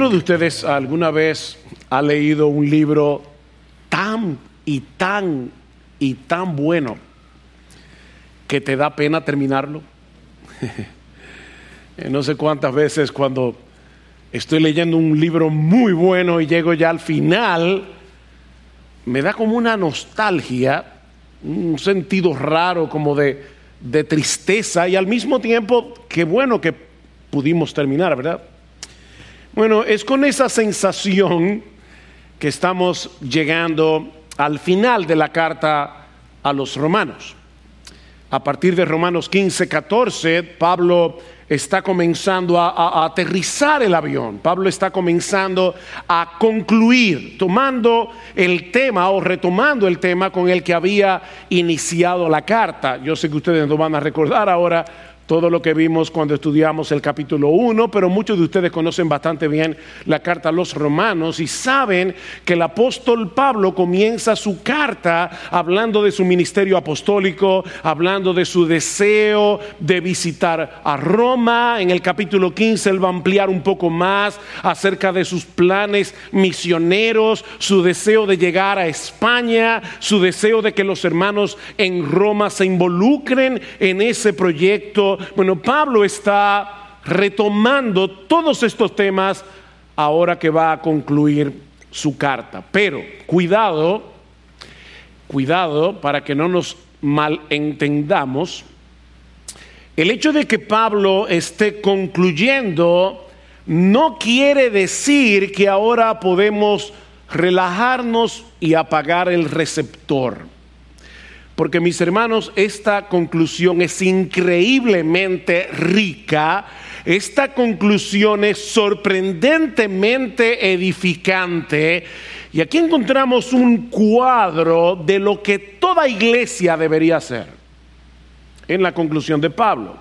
¿Alguno de ustedes alguna vez ha leído un libro tan y tan y tan bueno que te da pena terminarlo? no sé cuántas veces cuando estoy leyendo un libro muy bueno y llego ya al final, me da como una nostalgia, un sentido raro como de, de tristeza y al mismo tiempo, qué bueno que pudimos terminar, ¿verdad? Bueno, es con esa sensación que estamos llegando al final de la carta a los romanos. A partir de Romanos 15, 14, Pablo está comenzando a, aterrizar el avión. Pablo está comenzando a concluir, tomando el tema o retomando el tema con el que había iniciado la carta. Yo sé que ustedes no van a recordar ahora todo lo que vimos cuando estudiamos el capítulo 1, pero muchos de ustedes conocen bastante bien la carta a los romanos y saben que el apóstol Pablo comienza su carta hablando de su ministerio apostólico, hablando de su deseo de visitar a Roma. En el capítulo 15 él va a ampliar un poco más acerca de sus planes misioneros, su deseo de llegar a España, su deseo de que los hermanos en Roma se involucren en ese proyecto bueno, Pablo está retomando todos estos temas ahora que va a concluir su carta. Pero cuidado, cuidado para que no nos malentendamos. El hecho de que Pablo esté concluyendo no quiere decir que ahora podemos relajarnos y apagar el receptor. Porque mis hermanos, esta conclusión es increíblemente rica, esta conclusión es sorprendentemente edificante. Y aquí encontramos un cuadro de lo que toda iglesia debería ser en la conclusión de Pablo.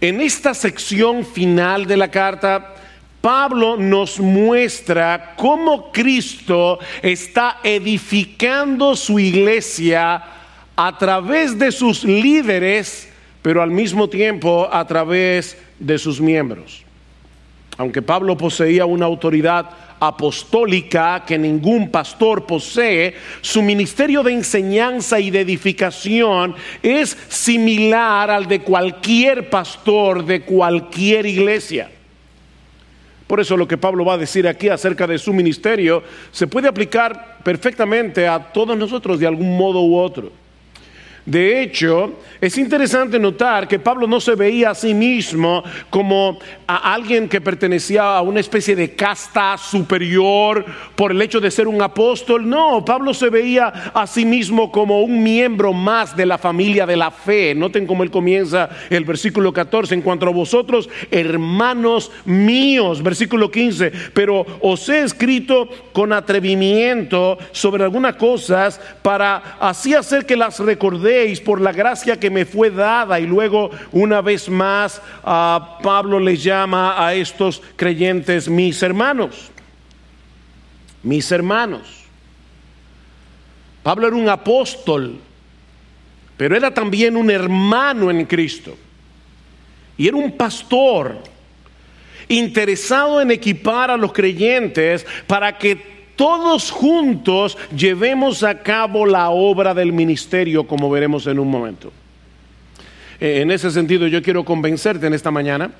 En esta sección final de la carta, Pablo nos muestra cómo Cristo está edificando su iglesia a través de sus líderes, pero al mismo tiempo a través de sus miembros. Aunque Pablo poseía una autoridad apostólica que ningún pastor posee, su ministerio de enseñanza y de edificación es similar al de cualquier pastor de cualquier iglesia. Por eso lo que Pablo va a decir aquí acerca de su ministerio se puede aplicar perfectamente a todos nosotros de algún modo u otro. De hecho, es interesante notar que Pablo no se veía a sí mismo como a alguien que pertenecía a una especie de casta superior por el hecho de ser un apóstol. No, Pablo se veía a sí mismo como un miembro más de la familia de la fe. Noten cómo él comienza el versículo 14. En cuanto a vosotros, hermanos míos, versículo 15. Pero os he escrito con atrevimiento sobre algunas cosas para así hacer que las recordéis por la gracia que me fue dada. Y luego una vez más Pablo les llama a estos creyentes mis hermanos. Mis hermanos. Pablo era un apóstol, pero era también un hermano en Cristo. Y era un pastor interesado en equipar a los creyentes para que todos juntos llevemos a cabo la obra del ministerio, como veremos en un momento. Eh, en ese sentido, yo quiero convencerte en esta mañana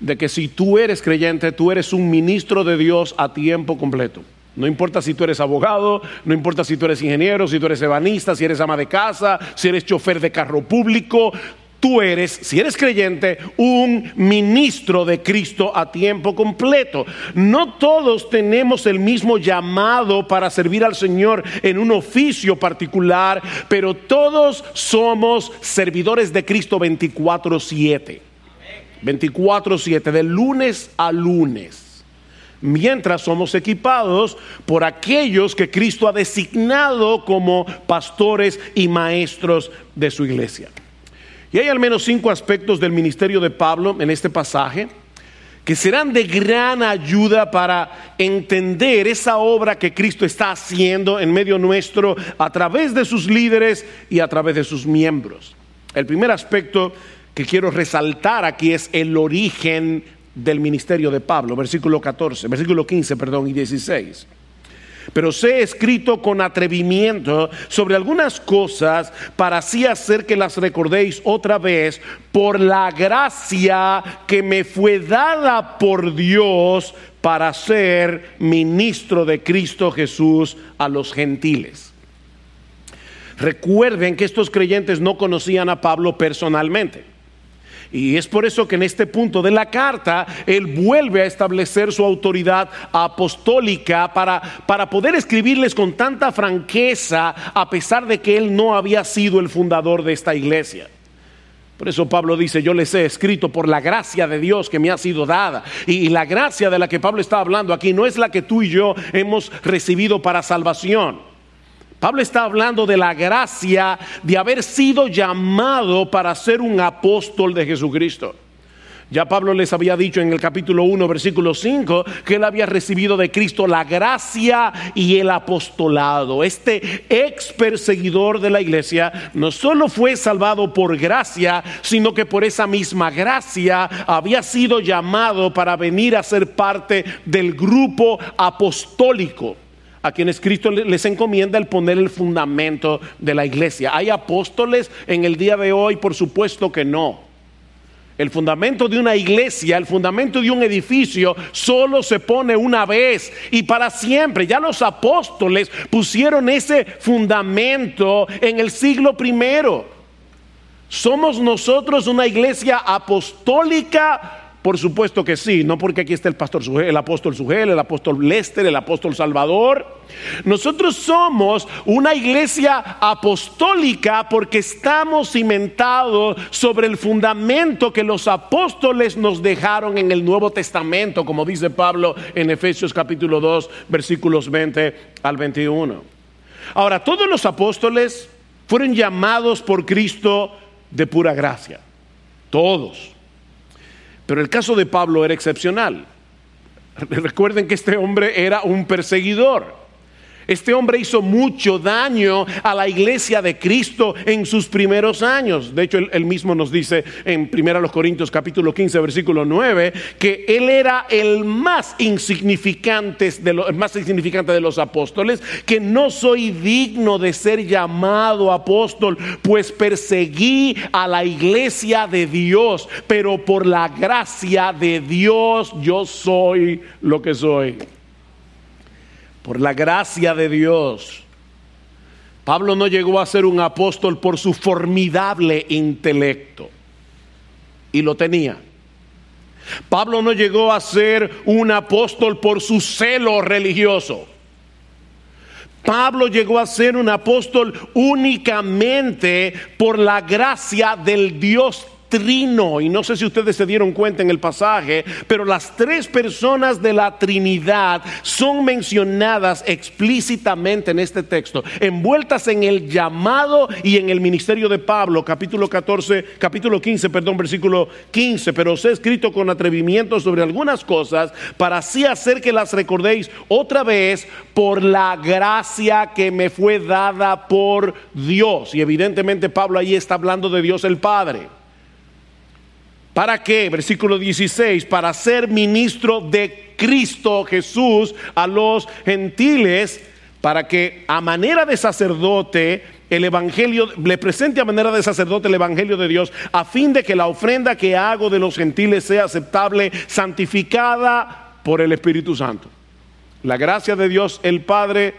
de que si tú eres creyente, tú eres un ministro de Dios a tiempo completo. No importa si tú eres abogado, no importa si tú eres ingeniero, si tú eres ebanista, si eres ama de casa, si eres chofer de carro público, Tú eres, si eres creyente, un ministro de Cristo a tiempo completo. No todos tenemos el mismo llamado para servir al Señor en un oficio particular, pero todos somos servidores de Cristo 24/7. 24/7, de lunes a lunes. Mientras somos equipados por aquellos que Cristo ha designado como pastores y maestros de su iglesia. Y hay al menos cinco aspectos del ministerio de Pablo en este pasaje que serán de gran ayuda para entender esa obra que Cristo está haciendo en medio nuestro a través de sus líderes y a través de sus miembros. El primer aspecto que quiero resaltar aquí es el origen del ministerio de Pablo, versículo 14, versículo 15, perdón, y 16 pero sé escrito con atrevimiento sobre algunas cosas para así hacer que las recordéis otra vez por la gracia que me fue dada por Dios para ser ministro de Cristo Jesús a los gentiles. Recuerden que estos creyentes no conocían a Pablo personalmente. Y es por eso que en este punto de la carta él vuelve a establecer su autoridad apostólica para, para poder escribirles con tanta franqueza a pesar de que él no había sido el fundador de esta iglesia. Por eso Pablo dice, yo les he escrito por la gracia de Dios que me ha sido dada. Y, la gracia de la que Pablo está hablando aquí no es la que tú y yo hemos recibido para salvación. Pablo está hablando de la gracia de haber sido llamado para ser un apóstol de Jesucristo. Ya Pablo les había dicho en el capítulo 1, versículo 5, que él había recibido de Cristo la gracia y el apostolado. Este ex perseguidor de la iglesia no solo fue salvado por gracia, sino que por esa misma gracia había sido llamado para venir a ser parte del grupo apostólico a quienes Cristo les encomienda el poner el fundamento de la iglesia. ¿Hay apóstoles en el día de hoy? Por supuesto que no. El fundamento de una iglesia, el fundamento de un edificio, solo se pone una vez y para siempre. Ya los apóstoles pusieron ese fundamento en el siglo primero. Somos nosotros una iglesia apostólica por supuesto que sí, no porque aquí está el pastor el apóstol Sugel, el apóstol Lester, el apóstol Salvador. Nosotros somos una iglesia apostólica porque estamos cimentados sobre el fundamento que los apóstoles nos dejaron en el Nuevo Testamento, como dice Pablo en Efesios capítulo 2, versículos 20 al 21. Ahora, todos los apóstoles fueron llamados por Cristo de pura gracia. Todos. Pero el caso de Pablo era excepcional. Recuerden que este hombre era un perseguidor. Este hombre hizo mucho daño a la iglesia de Cristo en sus primeros años. De hecho, él, mismo nos dice en 1 Corintios capítulo 15, versículo 9, que él era el más insignificante de los, más insignificante de los apóstoles, que no soy digno de ser llamado apóstol, pues perseguí a la iglesia de Dios, pero por la gracia de Dios yo soy lo que soy por la gracia de Dios. Pablo no llegó a ser un apóstol por su formidable intelecto, y lo tenía. Pablo no llegó a ser un apóstol por su celo religioso. Pablo llegó a ser un apóstol únicamente por la gracia del Dios trino. Y no sé si ustedes se dieron cuenta en el pasaje, pero las tres personas de la Trinidad son mencionadas explícitamente en este texto, envueltas en el llamado y en el ministerio de Pablo, capítulo 14, capítulo 15, perdón, versículo 15. Pero os he escrito con atrevimiento sobre algunas cosas para así hacer que las recordéis otra vez por la gracia que me fue dada por Dios. Y evidentemente Pablo ahí está hablando de Dios el Padre. ¿Para qué? Versículo 16, para ser ministro de Cristo Jesús a los gentiles, para que a manera de sacerdote el Evangelio, le presente a manera de sacerdote el Evangelio de Dios, a fin de que la ofrenda que hago de los gentiles sea aceptable, santificada por el Espíritu Santo. La gracia de Dios el Padre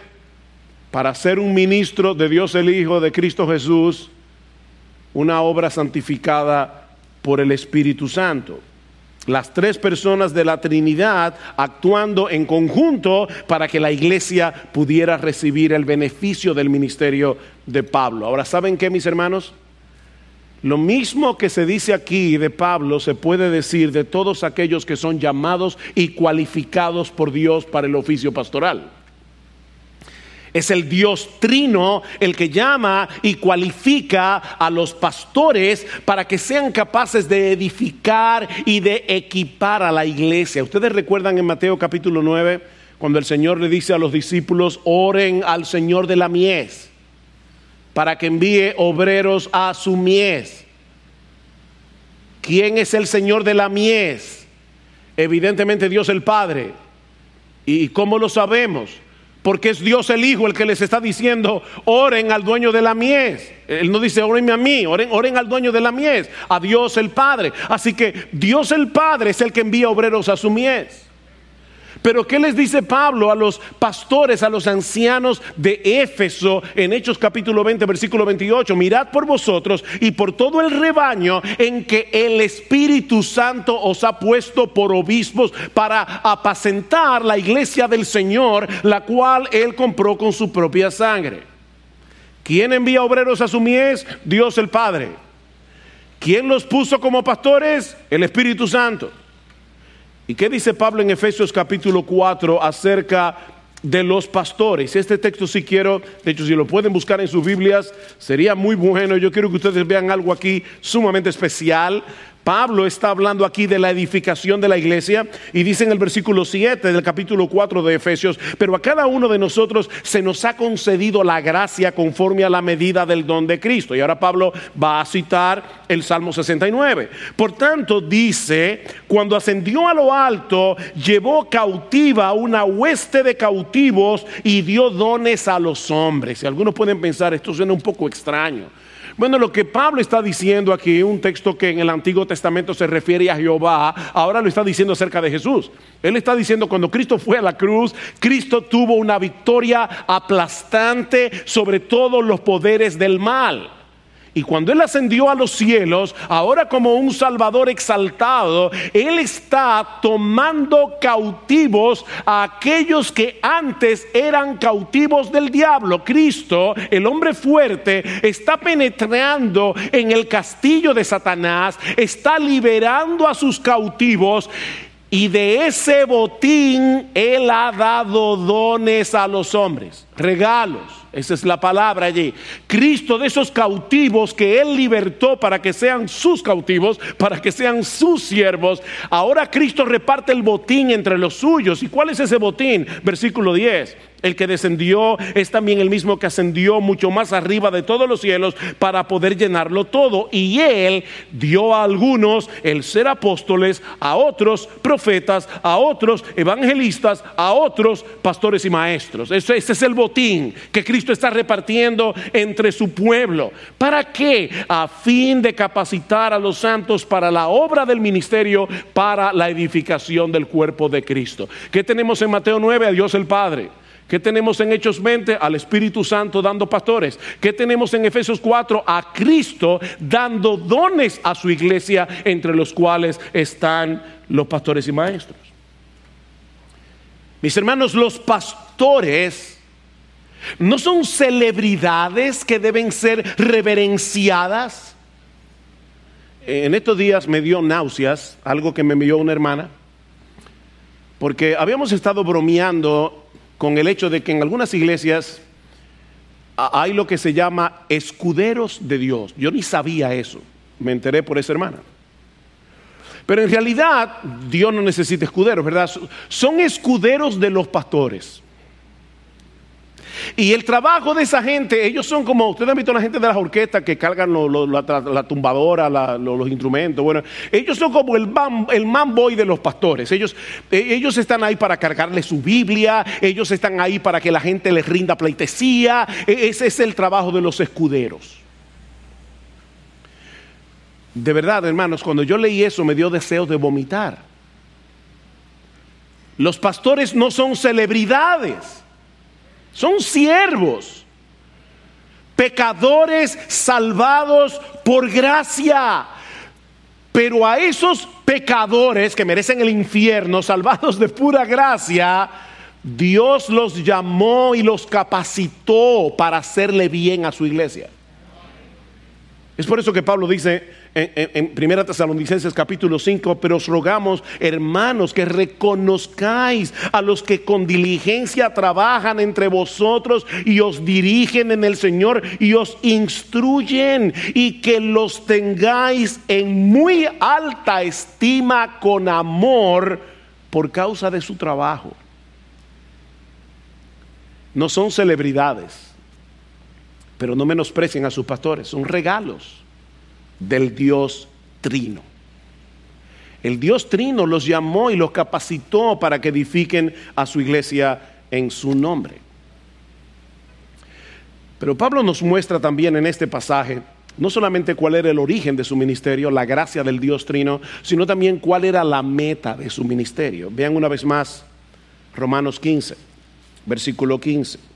para ser un ministro de Dios el Hijo, de Cristo Jesús, una obra santificada por el Espíritu Santo. Las tres personas de la Trinidad actuando en conjunto para que la iglesia pudiera recibir el beneficio del ministerio de Pablo. Ahora, ¿saben qué, mis hermanos? Lo mismo que se dice aquí de Pablo se puede decir de todos aquellos que son llamados y cualificados por Dios para el oficio pastoral. Es el Dios trino el que llama y cualifica a los pastores para que sean capaces de edificar y de equipar a la iglesia. Ustedes recuerdan en Mateo capítulo 9 cuando el Señor le dice a los discípulos, oren al Señor de la mies para que envíe obreros a su mies. ¿Quién es el Señor de la mies? Evidentemente Dios el Padre. ¿Y cómo lo sabemos? Porque es Dios el Hijo el que les está diciendo, oren al dueño de la mies. Él no dice, orenme a mí, oren, oren al dueño de la mies, a Dios el Padre. Así que Dios el Padre es el que envía obreros a su mies. Pero ¿qué les dice Pablo a los pastores, a los ancianos de Éfeso en Hechos capítulo 20, versículo 28? Mirad por vosotros y por todo el rebaño en que el Espíritu Santo os ha puesto por obispos para apacentar la iglesia del Señor, la cual él compró con su propia sangre. ¿Quién envía obreros a su mies? Dios el Padre. ¿Quién los puso como pastores? El Espíritu Santo. ¿Y qué dice Pablo en Efesios capítulo 4 acerca de los pastores? Este texto si quiero, de hecho si lo pueden buscar en sus Biblias, sería muy bueno. Yo quiero que ustedes vean algo aquí sumamente especial Pablo está hablando aquí de la edificación de la iglesia y dice en el versículo 7 del capítulo 4 de Efesios, pero a cada uno de nosotros se nos ha concedido la gracia conforme a la medida del don de Cristo. Y ahora Pablo va a citar el Salmo 69. Por tanto, dice, cuando ascendió a lo alto, llevó cautiva una hueste de cautivos y dio dones a los hombres. Y algunos pueden pensar, esto suena un poco extraño. Bueno, lo que Pablo está diciendo aquí, un texto que en el Antiguo Testamento se refiere a Jehová, ahora lo está diciendo acerca de Jesús. Él está diciendo cuando Cristo fue a la cruz, Cristo tuvo una victoria aplastante sobre todos los poderes del mal. Y cuando Él ascendió a los cielos, ahora como un Salvador exaltado, Él está tomando cautivos a aquellos que antes eran cautivos del diablo. Cristo, el hombre fuerte, está penetrando en el castillo de Satanás, está liberando a sus cautivos. Y de ese botín Él ha dado dones a los hombres, regalos esa es la palabra allí. Cristo de esos cautivos que Él libertó para que sean sus cautivos, para que sean sus siervos. Ahora Cristo reparte el botín entre los suyos. ¿Y cuál es ese botín? Versículo 10. El que descendió es también el mismo que ascendió mucho más arriba de todos los cielos para poder llenarlo todo. Y él dio a algunos el ser apóstoles, a otros profetas, a otros evangelistas, a otros pastores y maestros. Ese, ese es el que Cristo está repartiendo entre su pueblo. ¿Para qué? A fin de capacitar a los santos para la obra del ministerio, para la edificación del cuerpo de Cristo. ¿Qué tenemos en Mateo 9? A Dios el Padre. ¿Qué tenemos en Hechos 20? Al Espíritu Santo dando pastores. ¿Qué tenemos en Efesios 4? A Cristo dando dones a su iglesia, entre los cuales están los pastores y maestros. Mis hermanos, los pastores no son celebridades que deben ser reverenciadas. En estos días me dio náuseas, algo que me envió una hermana, porque habíamos estado bromeando con el hecho de que en algunas iglesias hay lo que se llama escuderos de Dios. Yo ni sabía eso, me enteré por esa hermana. Pero en realidad Dios no necesita escuderos, ¿verdad? Son escuderos de los pastores. Y el trabajo de esa gente, ellos son como, ustedes han visto la gente de las orquestas que cargan la, tumbadora, los instrumentos. Bueno, ellos son como el man, de los pastores. Ellos, e, ellos están ahí para cargarle su Biblia, ellos están ahí para que la gente les rinda pleitesía. E, ese es el trabajo de los escuderos. De verdad, hermanos, cuando yo leí eso me dio deseo de vomitar. Los pastores no son celebridades. Son siervos, pecadores salvados por gracia. Pero a esos pecadores que merecen el infierno, salvados de pura gracia, Dios los llamó y los capacitó para hacerle bien a su iglesia. Es por eso que Pablo dice en, Primera Tesalonicenses capítulo 5, pero os rogamos, hermanos, que reconozcáis a los que con diligencia trabajan entre vosotros y os dirigen en el Señor y os instruyen y que los tengáis en muy alta estima con amor por causa de su trabajo. No son celebridades, pero no menosprecien a sus pastores, son regalos del Dios Trino. El Dios Trino los llamó y los capacitó para que edifiquen a su iglesia en su nombre. Pero Pablo nos muestra también en este pasaje no solamente cuál era el origen de su ministerio, la gracia del Dios Trino, sino también cuál era la meta de su ministerio. Vean una vez más Romanos 15, versículo 15.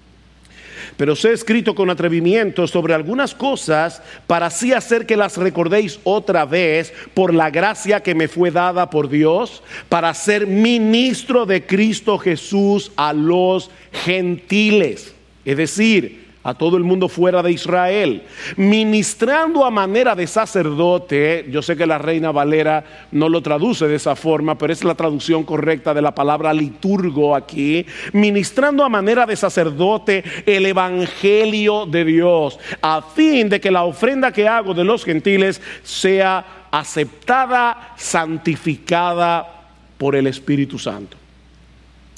Pero os he escrito con atrevimiento sobre algunas cosas para así hacer que las recordéis otra vez por la gracia que me fue dada por Dios para ser ministro de Cristo Jesús a los gentiles. Es decir, a todo el mundo fuera de Israel, ministrando a manera de sacerdote, yo sé que la reina Valera no lo traduce de esa forma, pero es la traducción correcta de la palabra liturgo aquí, ministrando a manera de sacerdote el Evangelio de Dios, a fin de que la ofrenda que hago de los gentiles sea aceptada, santificada por el Espíritu Santo.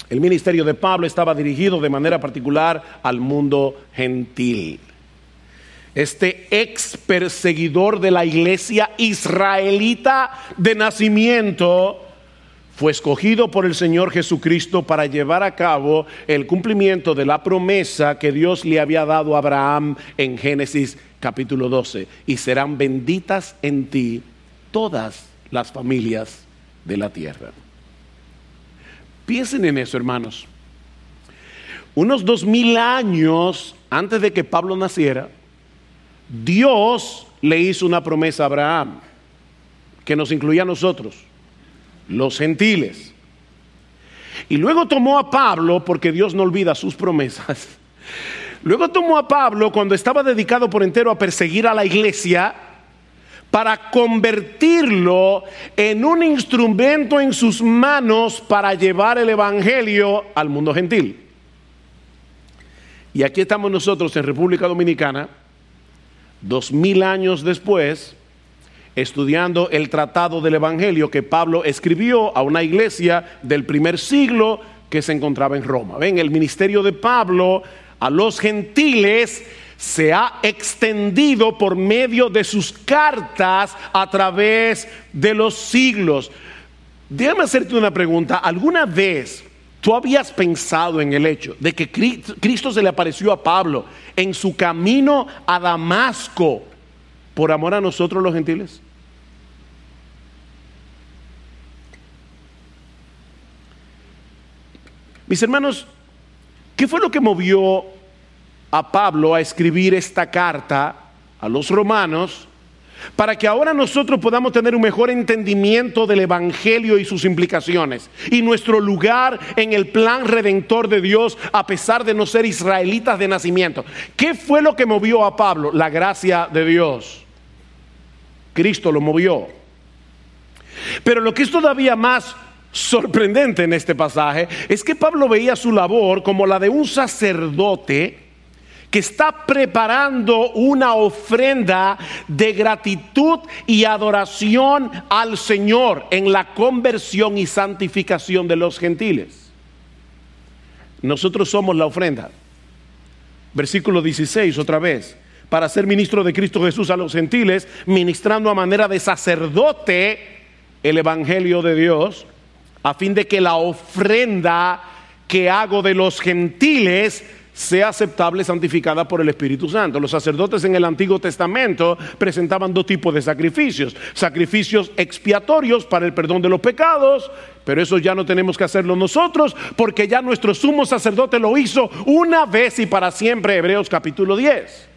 El ministerio de Pablo estaba dirigido de manera particular al mundo gentil. Este ex perseguidor de la iglesia israelita de nacimiento fue escogido por el Señor Jesucristo para llevar a cabo el cumplimiento de la promesa que Dios le había dado a Abraham en Génesis capítulo 12. Y serán benditas en ti todas las familias de la tierra. Piensen en eso, hermanos. Unos dos mil años antes de que Pablo naciera, Dios le hizo una promesa a Abraham que nos incluía a nosotros, los gentiles. Y luego tomó a Pablo, porque Dios no olvida sus promesas. Luego tomó a Pablo cuando estaba dedicado por entero a perseguir a la iglesia para convertirlo en un instrumento en sus manos para llevar el Evangelio al mundo gentil. Y aquí estamos nosotros en República Dominicana, dos mil años después, estudiando el tratado del Evangelio que Pablo escribió a una iglesia del primer siglo que se encontraba en Roma. Ven, el ministerio de Pablo a los gentiles se ha extendido por medio de sus cartas a través de los siglos. Déjame hacerte una pregunta. ¿Alguna vez tú habías pensado en el hecho de que Cristo se le apareció a Pablo en su camino a Damasco por amor a nosotros los gentiles? Mis hermanos, ¿qué fue lo que movió a Pablo a escribir esta carta a los romanos para que ahora nosotros podamos tener un mejor entendimiento del Evangelio y sus implicaciones y nuestro lugar en el plan redentor de Dios a pesar de no ser israelitas de nacimiento. ¿Qué fue lo que movió a Pablo? La gracia de Dios. Cristo lo movió. Pero lo que es todavía más sorprendente en este pasaje es que Pablo veía su labor como la de un sacerdote que está preparando una ofrenda de gratitud y adoración al Señor en la conversión y santificación de los gentiles. Nosotros somos la ofrenda. Versículo 16 otra vez. Para ser ministro de Cristo Jesús a los gentiles, ministrando a manera de sacerdote el Evangelio de Dios, a fin de que la ofrenda que hago de los gentiles sea aceptable, santificada por el Espíritu Santo. Los sacerdotes en el Antiguo Testamento presentaban dos tipos de sacrificios. Sacrificios expiatorios para el perdón de los pecados, pero eso ya no tenemos que hacerlo nosotros, porque ya nuestro sumo sacerdote lo hizo una vez y para siempre, Hebreos capítulo 10.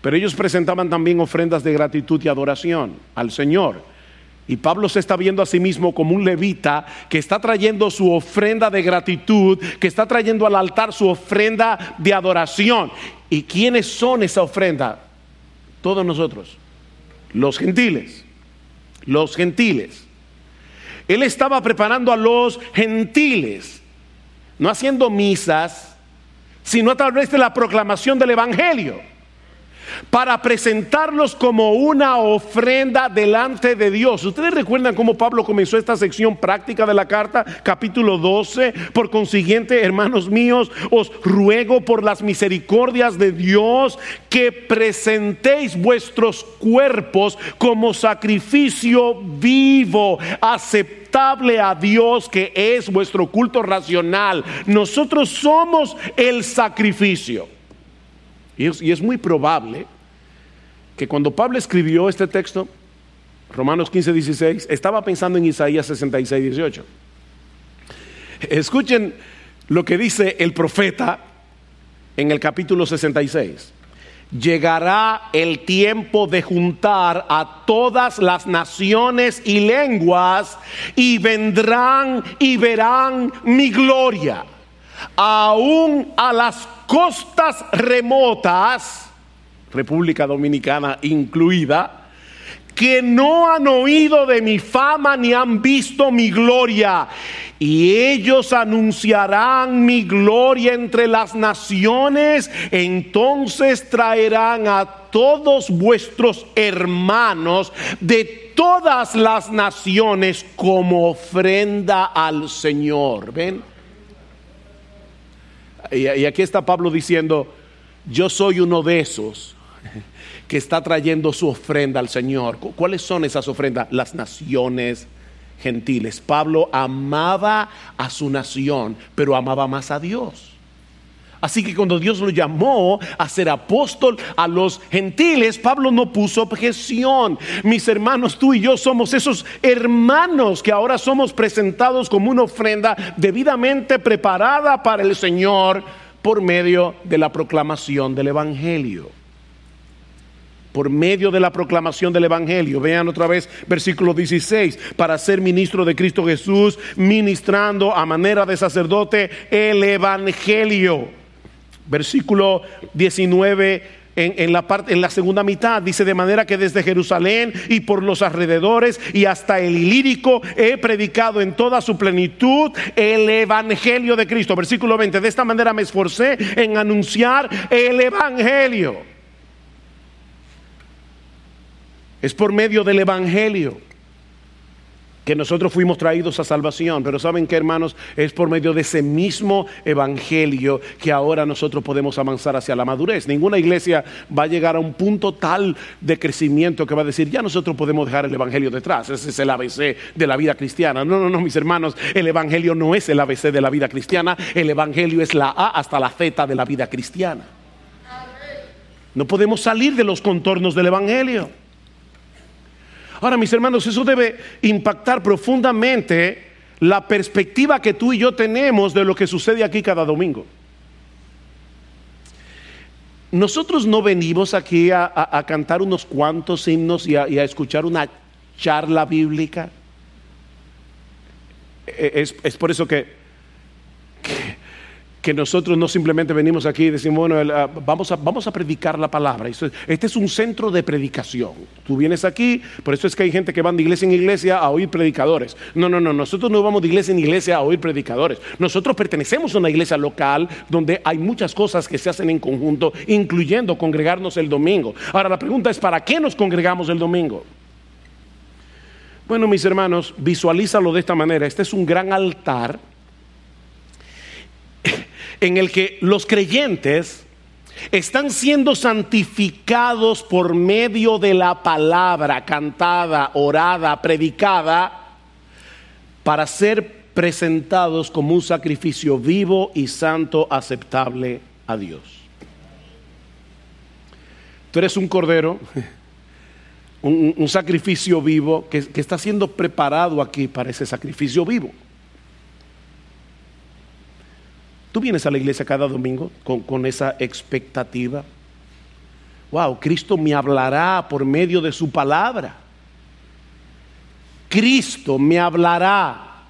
Pero ellos presentaban también ofrendas de gratitud y adoración al Señor. Y Pablo se está viendo a sí mismo como un levita que está trayendo su ofrenda de gratitud, que está trayendo al altar su ofrenda de adoración. ¿Y quiénes son esa ofrenda? Todos nosotros, los gentiles, los gentiles. Él estaba preparando a los gentiles, no haciendo misas, sino a través de la proclamación del Evangelio. Para presentarlos como una ofrenda delante de Dios. Ustedes recuerdan cómo Pablo comenzó esta sección práctica de la carta, capítulo 12. Por consiguiente, hermanos míos, os ruego por las misericordias de Dios que presentéis vuestros cuerpos como sacrificio vivo, aceptable a Dios, que es vuestro culto racional. Nosotros somos el sacrificio. Y es, muy probable que cuando Pablo escribió este texto, Romanos 15, 16, estaba pensando en Isaías 66, 18. Escuchen lo que dice el profeta en el capítulo 66. Llegará el tiempo de juntar a todas las naciones y lenguas y vendrán y verán mi gloria aún a las costas remotas, República Dominicana incluida, que no han oído de mi fama ni han visto mi gloria. Y ellos anunciarán mi gloria entre las naciones. Entonces traerán a todos vuestros hermanos de todas las naciones como ofrenda al Señor. ¿Ven? Y, aquí está Pablo diciendo, yo soy uno de esos que está trayendo su ofrenda al Señor. ¿Cuáles son esas ofrendas? Las naciones gentiles. Pablo amaba a su nación, pero amaba más a Dios. Así que cuando Dios lo llamó a ser apóstol a los gentiles, Pablo no puso objeción. Mis hermanos, tú y yo somos esos hermanos que ahora somos presentados como una ofrenda debidamente preparada para el Señor por medio de la proclamación del Evangelio por medio de la proclamación del Evangelio. Vean otra vez versículo 16, para ser ministro de Cristo Jesús, ministrando a manera de sacerdote el Evangelio Versículo 19 en, la parte, en la segunda mitad dice de manera que desde Jerusalén y por los alrededores y hasta el ilírico he predicado en toda su plenitud el evangelio de Cristo. Versículo 20, de esta manera me esforcé en anunciar el evangelio. Es por medio del evangelio que nosotros fuimos traídos a salvación, pero saben que hermanos, es por medio de ese mismo evangelio que ahora nosotros podemos avanzar hacia la madurez. Ninguna iglesia va a llegar a un punto tal de crecimiento que va a decir, ya nosotros podemos dejar el evangelio detrás, ese es el ABC de la vida cristiana. No, no, no, mis hermanos, el evangelio no es el ABC de la vida cristiana, el evangelio es la A hasta la Z de la vida cristiana. No podemos salir de los contornos del evangelio. Ahora, mis hermanos, eso debe impactar profundamente la perspectiva que tú y yo tenemos de lo que sucede aquí cada domingo. Nosotros no venimos aquí a, cantar unos cuantos himnos y a, escuchar una charla bíblica. E, es por eso que que nosotros no simplemente venimos aquí y decimos, bueno, ah, vamos a, vamos a predicar la palabra. Este es un centro de predicación. Tú vienes aquí, por eso es que hay gente que va de iglesia en iglesia a oír predicadores. No, no, no, nosotros no vamos de iglesia en iglesia a oír predicadores. Nosotros pertenecemos a una iglesia local donde hay muchas cosas que se hacen en conjunto, incluyendo congregarnos el domingo. Ahora la pregunta es, ¿para qué nos congregamos el domingo? Bueno, mis hermanos, visualízalo de esta manera. Este es un gran altar en el que los creyentes están siendo santificados por medio de la palabra cantada, orada, predicada, para ser presentados como un sacrificio vivo y santo aceptable a Dios. Tú eres un cordero, un, sacrificio vivo que está siendo preparado aquí para ese sacrificio vivo. Tú vienes a la iglesia cada domingo con, esa expectativa. Wow, Cristo me hablará por medio de su palabra. Cristo me hablará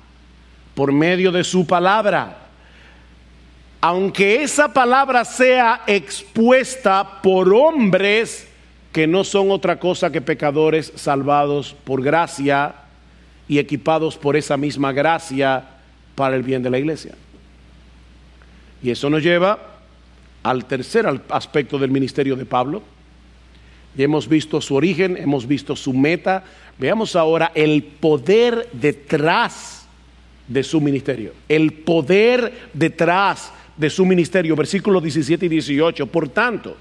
por medio de su palabra. Aunque esa palabra sea expuesta por hombres que no son otra cosa que pecadores salvados por gracia y equipados por esa misma gracia para el bien de la iglesia. Y eso nos lleva al tercer aspecto del ministerio de Pablo, Ya hemos visto su origen, hemos visto su meta. Veamos ahora el poder detrás de su ministerio. El poder detrás de su ministerio. Versículos 17 y 18. Por tanto,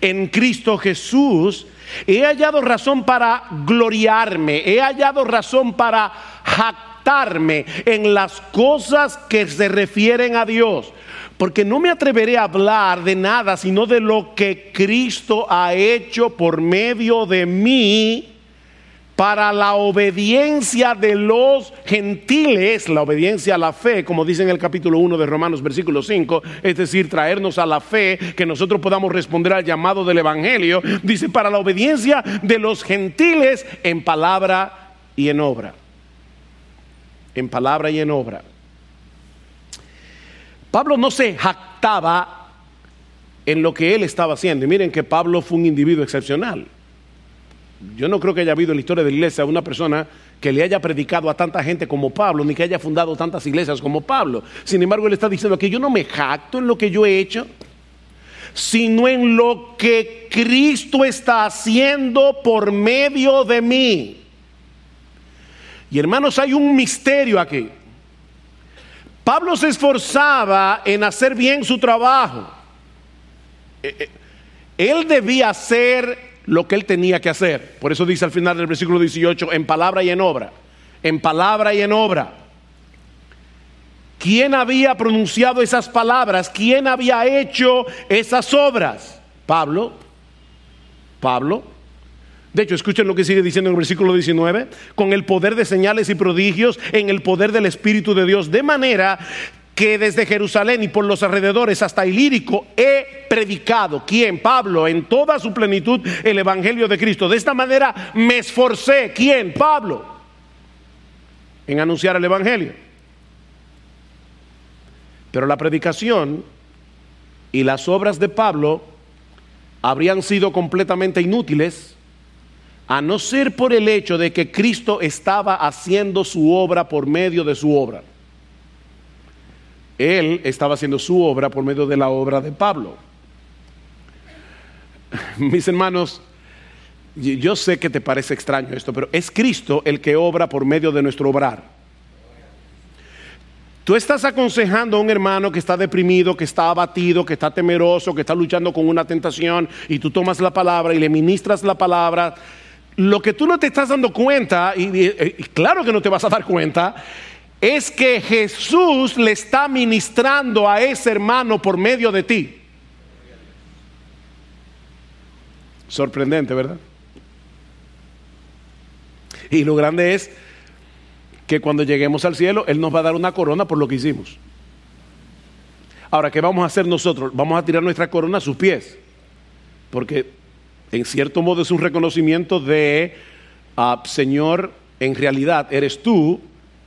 en Cristo Jesús he hallado razón para gloriarme, he hallado razón para jactarme en las cosas que se refieren a Dios porque no me atreveré a hablar de nada sino de lo que Cristo ha hecho por medio de mí para la obediencia de los gentiles, la obediencia a la fe, como dice en el capítulo 1 de Romanos versículo 5, es decir, traernos a la fe, que nosotros podamos responder al llamado del Evangelio, dice, para la obediencia de los gentiles en palabra y en obra. En palabra y en obra. Pablo no se jactaba en lo que él estaba haciendo. Y miren que Pablo fue un individuo excepcional. Yo no creo que haya habido en la historia de la iglesia una persona que le haya predicado a tanta gente como Pablo, ni que haya fundado tantas iglesias como Pablo. Sin embargo, él está diciendo que yo no me jacto en lo que yo he hecho, sino en lo que Cristo está haciendo por medio de mí. Y hermanos, hay un misterio aquí. Pablo se esforzaba en hacer bien su trabajo. Eh, eh, él debía hacer lo que él tenía que hacer. Por eso dice al final del versículo 18, en palabra y en obra. En palabra y en obra. ¿Quién había pronunciado esas palabras? ¿Quién había hecho esas obras? Pablo. Pablo. De hecho, escuchen lo que sigue diciendo en el versículo 19, con el poder de señales y prodigios, en el poder del Espíritu de Dios, de manera que desde Jerusalén y por los alrededores hasta Ilírico he predicado, ¿quién? Pablo, en toda su plenitud el Evangelio de Cristo. De esta manera me esforcé, ¿quién? Pablo, en anunciar el Evangelio. Pero la predicación y las obras de Pablo habrían sido completamente inútiles a no ser por el hecho de que Cristo estaba haciendo su obra por medio de su obra. Él estaba haciendo su obra por medio de la obra de Pablo. Mis hermanos, yo sé que te parece extraño esto, pero es Cristo el que obra por medio de nuestro obrar. Tú estás aconsejando a un hermano que está deprimido, que está abatido, que está temeroso, que está luchando con una tentación, y tú tomas la palabra y le ministras la palabra lo que tú no te estás dando cuenta, y, claro que no te vas a dar cuenta, es que Jesús le está ministrando a ese hermano por medio de ti. Sorprendente, ¿verdad? Y lo grande es que cuando lleguemos al cielo, Él nos va a dar una corona por lo que hicimos. Ahora, ¿qué vamos a hacer nosotros? Vamos a tirar nuestra corona a sus pies. Porque en cierto modo es un reconocimiento de, ah, Señor, en realidad eres tú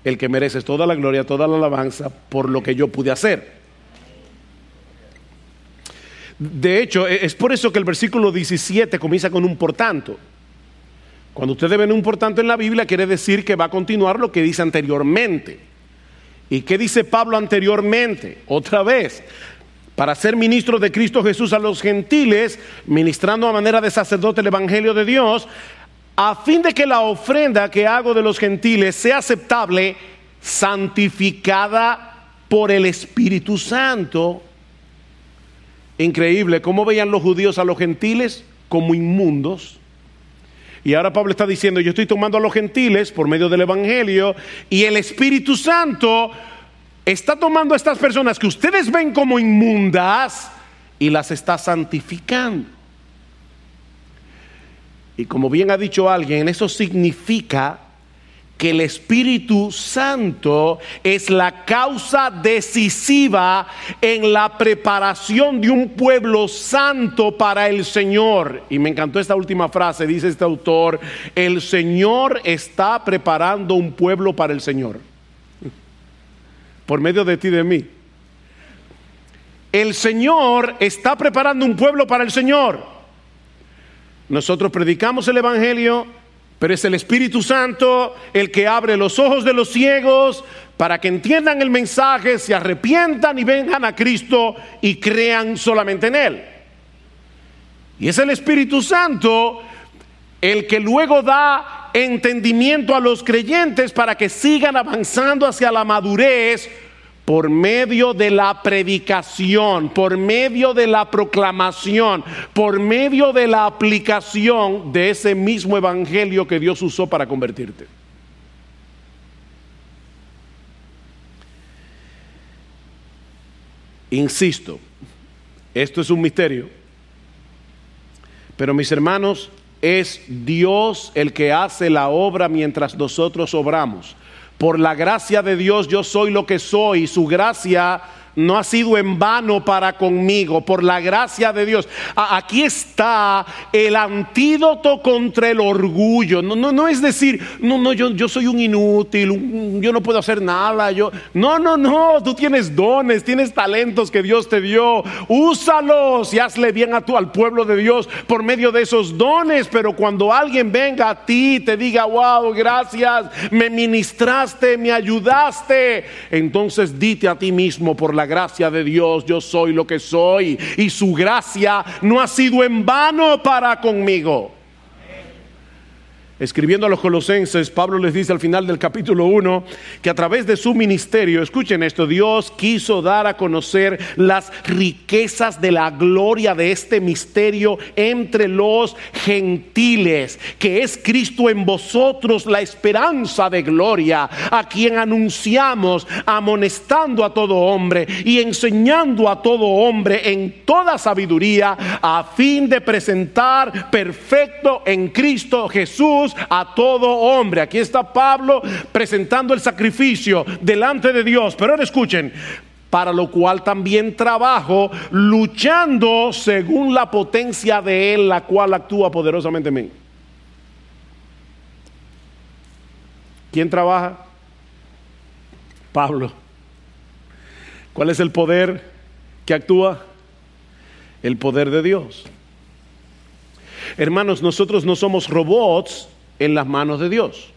el que mereces toda la gloria, toda la alabanza por lo que yo pude hacer. De hecho, e, es por eso que el versículo 17 comienza con un por tanto. Cuando ustedes ven un por tanto en la Biblia, quiere decir que va a continuar lo que dice anteriormente. ¿Y qué dice Pablo anteriormente? Otra vez, para ser ministro de Cristo Jesús a los gentiles, ministrando a manera de sacerdote el Evangelio de Dios, a fin de que la ofrenda que hago de los gentiles sea aceptable, santificada por el Espíritu Santo. Increíble, ¿cómo veían los judíos a los gentiles? Como inmundos. Y ahora Pablo está diciendo, yo estoy tomando a los gentiles por medio del Evangelio y el Espíritu Santo está tomando a estas personas que ustedes ven como inmundas y las está santificando. Y como bien ha dicho alguien, eso significa que el Espíritu Santo es la causa decisiva en la preparación de un pueblo santo para el Señor. Y me encantó esta última frase, dice este autor, el Señor está preparando un pueblo para el Señor por medio de ti y de mí. El Señor está preparando un pueblo para el Señor. Nosotros predicamos el Evangelio, pero es el Espíritu Santo el que abre los ojos de los ciegos para que entiendan el mensaje, se arrepientan y vengan a Cristo y crean solamente en Él. Y es el Espíritu Santo el que luego da entendimiento a los creyentes para que sigan avanzando hacia la madurez por medio de la predicación, por medio de la proclamación, por medio de la aplicación de ese mismo evangelio que Dios usó para convertirte. Insisto, esto es un misterio, pero mis hermanos, es Dios el que hace la obra mientras nosotros obramos. Por la gracia de Dios yo soy lo que soy, su gracia no ha sido en vano para conmigo, por la gracia de Dios. Aquí está el antídoto contra el orgullo. No, no, no es decir, no, no, yo, yo soy un inútil, yo no puedo hacer nada. Yo, no, no, no, tú tienes dones, tienes talentos que Dios te dio. Úsalos y hazle bien a tu, al pueblo de Dios por medio de esos dones. Pero cuando alguien venga a ti y te diga, wow, gracias, me ministraste, me ayudaste, entonces dite a ti mismo por la gracia de Dios yo soy lo que soy y su gracia no ha sido en vano para conmigo. Escribiendo a los colosenses, Pablo les dice al final del capítulo 1 que a través de su ministerio, escuchen esto, Dios quiso dar a conocer las riquezas de la gloria de este misterio entre los gentiles, que es Cristo en vosotros la esperanza de gloria, a quien anunciamos amonestando a todo hombre y enseñando a todo hombre en toda sabiduría, a fin de presentar perfecto en Cristo Jesús a todo hombre. Aquí está Pablo presentando el sacrificio delante de Dios. Pero ahora escuchen, para lo cual también trabajo luchando según la potencia de Él, la cual actúa poderosamente en mí. ¿Quién trabaja? Pablo. ¿Cuál es el poder que actúa? El poder de Dios. Hermanos, nosotros no somos robots en las manos de Dios.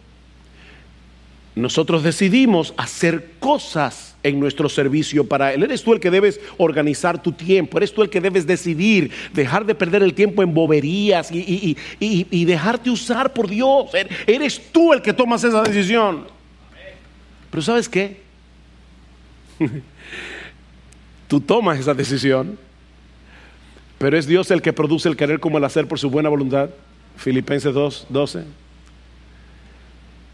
Nosotros decidimos hacer cosas en nuestro servicio para Él. Eres tú el que debes organizar tu tiempo, eres tú el que debes decidir, dejar de perder el tiempo en boberías y, y dejarte usar por Dios. Er, eres tú el que tomas esa decisión. Pero ¿sabes qué? tú tomas esa decisión, pero es Dios el que produce el querer como el hacer por su buena voluntad. Filipenses 2, 12.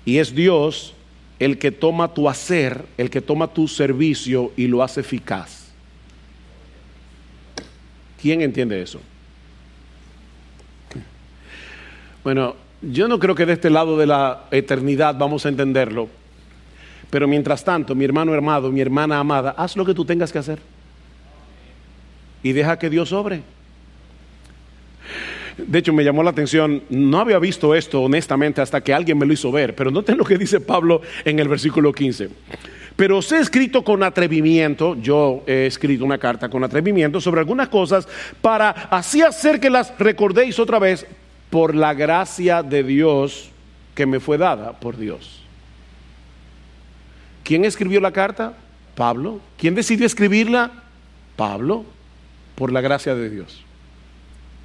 Y es Dios el que toma tu hacer, el que toma tu servicio y lo hace eficaz. ¿Quién entiende eso? Bueno, yo no creo que de este lado de la eternidad vamos a entenderlo, pero mientras tanto, mi hermano amado, mi hermana amada, haz lo que tú tengas que hacer y deja que Dios obre. De hecho, me llamó la atención, no había visto esto honestamente hasta que alguien me lo hizo ver, pero noten lo que dice Pablo en el versículo 15. Pero os he escrito con atrevimiento, yo he escrito una carta con atrevimiento sobre algunas cosas para así hacer que las recordéis otra vez por la gracia de Dios que me fue dada por Dios. ¿Quién escribió la carta? Pablo. ¿Quién decidió escribirla? Pablo, por la gracia de Dios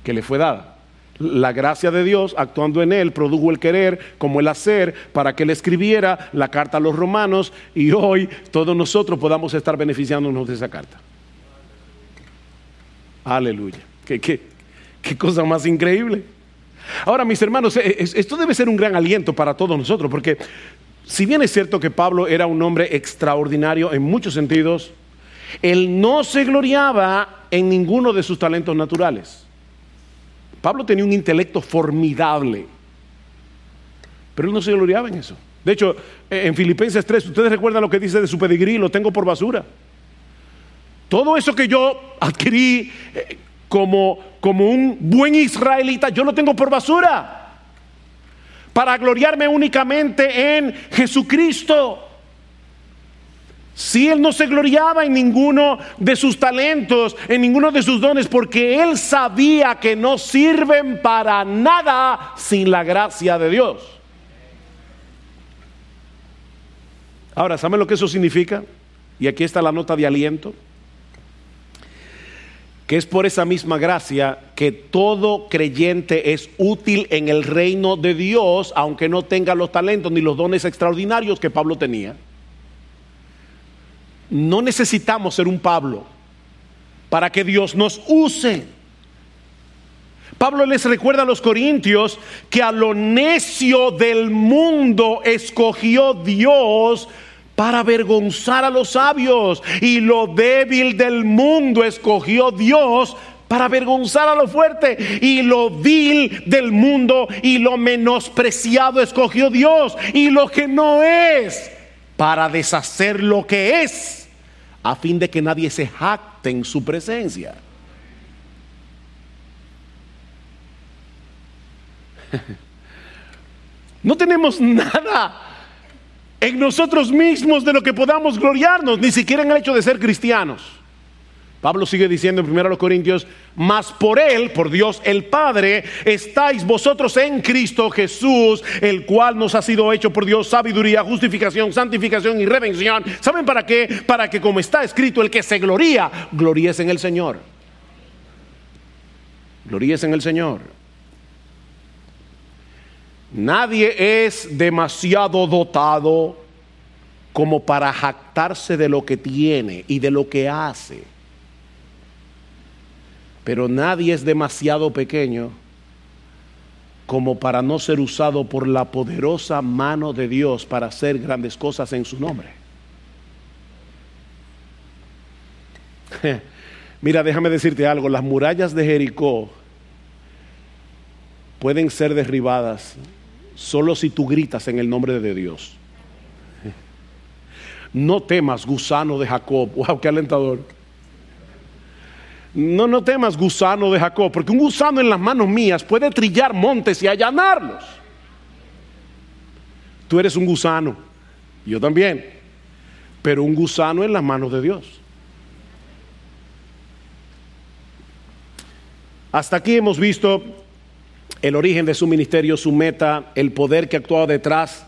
que le fue dada la gracia de Dios actuando en él produjo el querer como el hacer para que él escribiera la carta a los romanos y hoy todos nosotros podamos estar beneficiándonos de esa carta. Aleluya. Qué, qué, qué cosa más increíble. Ahora, mis hermanos, esto debe ser un gran aliento para todos nosotros, porque si bien es cierto que Pablo era un hombre extraordinario en muchos sentidos, él no se gloriaba en ninguno de sus talentos naturales. Pablo tenía un intelecto formidable, pero él no se gloriaba en eso. De hecho, eh, en Filipenses 3, ustedes recuerdan lo que dice de su pedigrí, lo tengo por basura. Todo eso que yo adquirí eh, como, como un buen israelita, yo lo tengo por basura. Para gloriarme únicamente en Jesucristo. Si él no se gloriaba en ninguno de sus talentos, en ninguno de sus dones, porque él sabía que no sirven para nada sin la gracia de Dios. Ahora, ¿saben lo que eso significa? Y aquí está la nota de aliento. que es por esa misma gracia que todo creyente es útil en el reino de Dios, aunque no tenga los talentos ni los dones extraordinarios que Pablo tenía. No necesitamos ser un Pablo para que Dios nos use. Pablo les recuerda a los corintios que a lo necio del mundo escogió Dios para avergonzar a los sabios. Y lo débil del mundo escogió Dios para avergonzar a lo fuerte. Y lo vil del mundo y lo menospreciado escogió Dios. Y lo que no es para deshacer lo que es, a fin de que nadie se jacte en su presencia. No tenemos nada en nosotros mismos de lo que podamos gloriarnos, ni siquiera en el hecho de ser cristianos. Pablo sigue diciendo en 1 Corintios, mas por Él, por Dios el Padre, estáis vosotros en Cristo Jesús, el cual nos ha sido hecho por Dios sabiduría, justificación, santificación y redención. ¿Saben para qué? Para que como está escrito, el que se gloría, gloríese en el Señor. Gloríese en el Señor. Nadie es demasiado dotado como para jactarse de lo que tiene y de lo que hace. Pero nadie es demasiado pequeño como para no ser usado por la poderosa mano de Dios para hacer grandes cosas en su nombre. Mira, déjame decirte algo, las murallas de Jericó pueden ser derribadas solo si tú gritas en el nombre de Dios. No temas, gusano de Jacob. Wow, qué alentador. No, no temas, gusano de Jacob, porque un gusano en las manos mías puede trillar montes y allanarlos. Tú eres un gusano, yo también, pero un gusano en las manos de Dios. Hasta aquí hemos visto el origen de su ministerio, su meta, el poder que actuaba detrás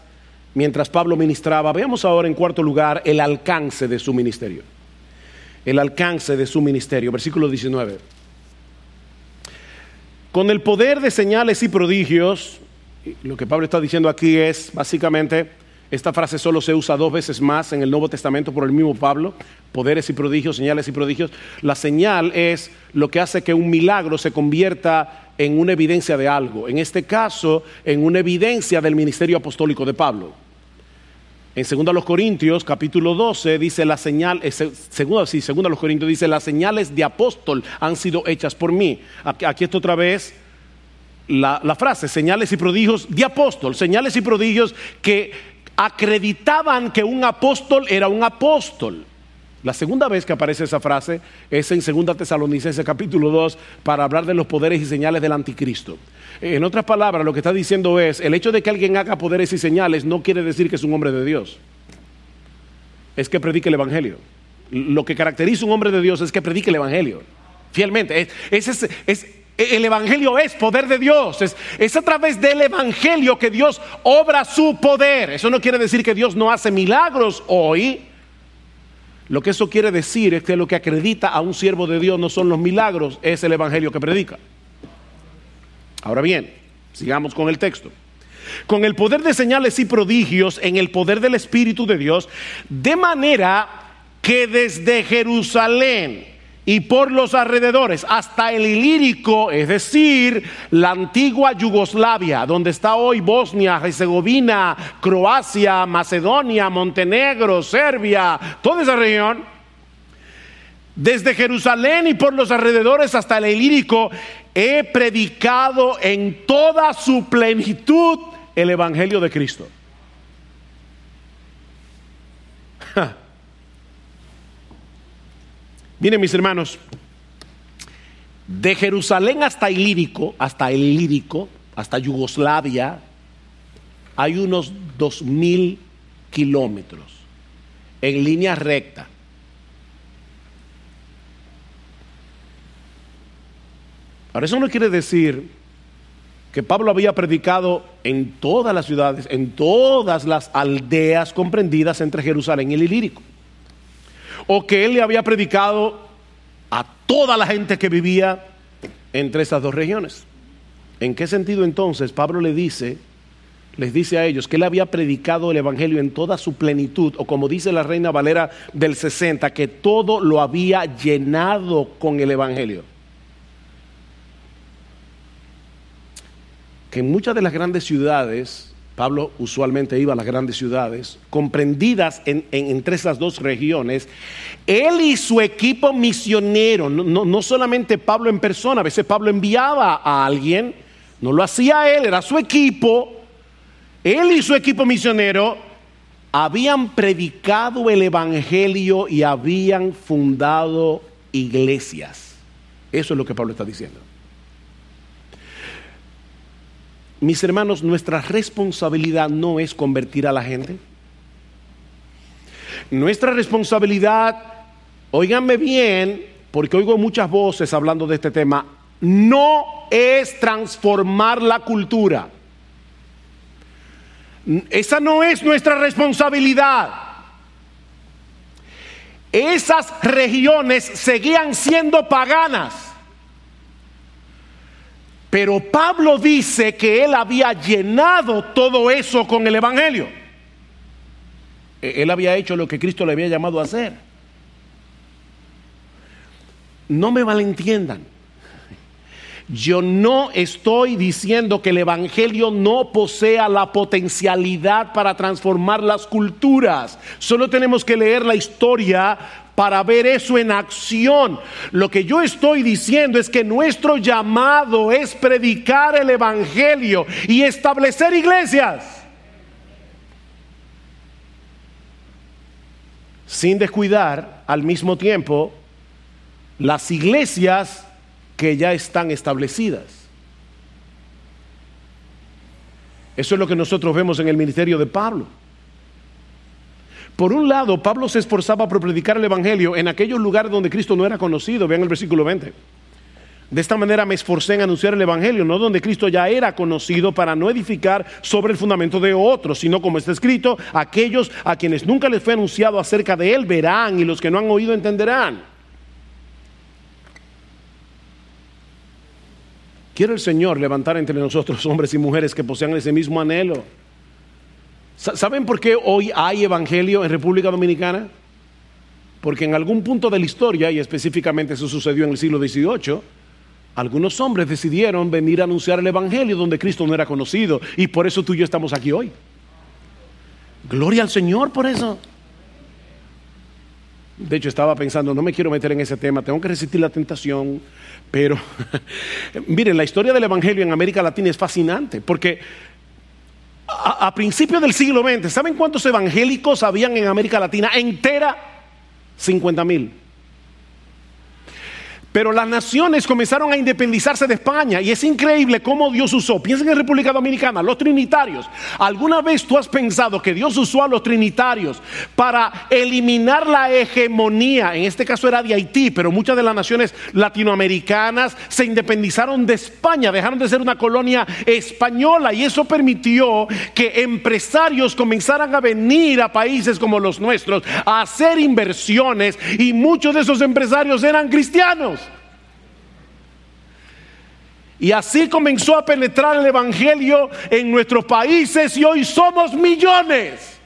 mientras Pablo ministraba. Veamos ahora en cuarto lugar el alcance de su ministerio. El alcance de su ministerio, versículo 19. Con el poder de señales y prodigios, lo que Pablo está diciendo aquí es básicamente esta frase solo se usa dos veces más en el Nuevo Testamento por el mismo Pablo, poderes y prodigios, señales y prodigios. La señal es lo que hace que un milagro se convierta en una evidencia de algo, en este caso en una evidencia del ministerio apostólico de Pablo. En 2 los Corintios, capítulo 12, dice la señal, eh, segundo, sí, segundo los Corintios dice, las señales de apóstol han sido hechas por mí. Aquí, está otra vez la frase, señales y prodigios de apóstol, señales y prodigios que acreditaban que un apóstol era un apóstol. La segunda vez que aparece esa frase es en 2 Tesalonicenses capítulo 2 para hablar de los poderes y señales del anticristo. En otras palabras, lo que está diciendo es, el hecho de que alguien haga poderes y señales no quiere decir que es un hombre de Dios. Es que predique el Evangelio. Lo que caracteriza un hombre de Dios es que predique el Evangelio. Fielmente. Es, es el Evangelio es poder de Dios. Es, a través del Evangelio que Dios obra su poder. Eso no quiere decir que Dios no hace milagros hoy. Lo que eso quiere decir es que lo que acredita a un siervo de Dios no son los milagros, es el Evangelio que predica. Ahora bien, sigamos con el texto. Con el poder de señales y prodigios en el poder del Espíritu de Dios, de manera que desde Jerusalén, y por los alrededores, hasta el Ilírico, es decir, la antigua Yugoslavia, donde está hoy Bosnia, Herzegovina, Croacia, Macedonia, Montenegro, Serbia, toda esa región, desde Jerusalén y por los alrededores hasta el Ilírico, he predicado en toda su plenitud el Evangelio de Cristo. Miren mis hermanos, de Jerusalén hasta Ilírico, hasta Ilírico, hasta Yugoslavia, hay unos dos mil kilómetros en línea recta. Ahora eso no quiere decir que Pablo había predicado en todas las ciudades, en todas las aldeas comprendidas entre Jerusalén y el Ilírico o que él le había predicado a toda la gente que vivía entre esas dos regiones. ¿En qué sentido entonces Pablo le dice, les dice a ellos que él había predicado el Evangelio en toda su plenitud, o como dice la Reina Valera del 60, que todo lo había llenado con el Evangelio? Que en muchas de las grandes ciudades, Pablo usualmente iba a las grandes ciudades, comprendidas entre esas dos regiones, él y su equipo misionero, no, solamente Pablo en persona, a veces Pablo enviaba a alguien, no lo hacía él, era su equipo, él y su equipo misionero habían predicado el Evangelio y habían fundado iglesias. Eso es lo que Pablo está diciendo. Mis hermanos, nuestra responsabilidad no es convertir a la gente. Nuestra responsabilidad, oíganme bien, porque oigo muchas voces hablando de este tema, no es transformar la cultura. Esa no es nuestra responsabilidad. Esas regiones seguían siendo paganas. Pero Pablo dice que él había llenado todo eso con el Evangelio. E-, él había hecho lo que Cristo le había llamado a hacer. No me malentiendan. Yo no estoy diciendo que el Evangelio no posea la potencialidad para transformar las culturas. Solo tenemos que leer la historia para ver eso en acción. Lo que yo estoy diciendo es que nuestro llamado es predicar el Evangelio y establecer iglesias. Sin descuidar al mismo tiempo las iglesias que ya están establecidas. Eso es lo que nosotros vemos en el ministerio de Pablo. Por un lado, Pablo se esforzaba por predicar el Evangelio en aquellos lugares donde Cristo no era conocido. Vean el versículo 20. De esta manera me esforcé en anunciar el Evangelio, no donde Cristo ya era conocido para no edificar sobre el fundamento de otros, sino como está escrito, aquellos a quienes nunca les fue anunciado acerca de Él verán y los que no han oído entenderán. Quiere el Señor levantar entre nosotros hombres y mujeres que posean ese mismo anhelo ¿Saben por qué hoy hay evangelio en República Dominicana? Porque en algún punto de la historia, y específicamente eso sucedió en el siglo XVIII, algunos hombres decidieron venir a anunciar el evangelio donde Cristo no era conocido. Y por eso tú y yo estamos aquí hoy. Gloria al Señor por eso. De hecho, estaba pensando, no me quiero meter en ese tema, tengo que resistir la tentación, pero miren, la historia del Evangelio en América Latina es fascinante, porque a, principios del siglo XX, ¿saben cuántos evangélicos habían en América Latina entera? 50 mil. Pero las naciones comenzaron a independizarse de España y es increíble cómo Dios usó. Piensen en República Dominicana, los trinitarios. ¿Alguna vez tú has pensado que Dios usó a los trinitarios para eliminar la hegemonía? En este caso era de Haití, pero muchas de las naciones latinoamericanas se independizaron de España, dejaron de ser una colonia española y eso permitió que empresarios comenzaran a venir a países como los nuestros a hacer inversiones y muchos de esos empresarios eran cristianos. Y así comenzó a penetrar el Evangelio en nuestros países y hoy somos millones.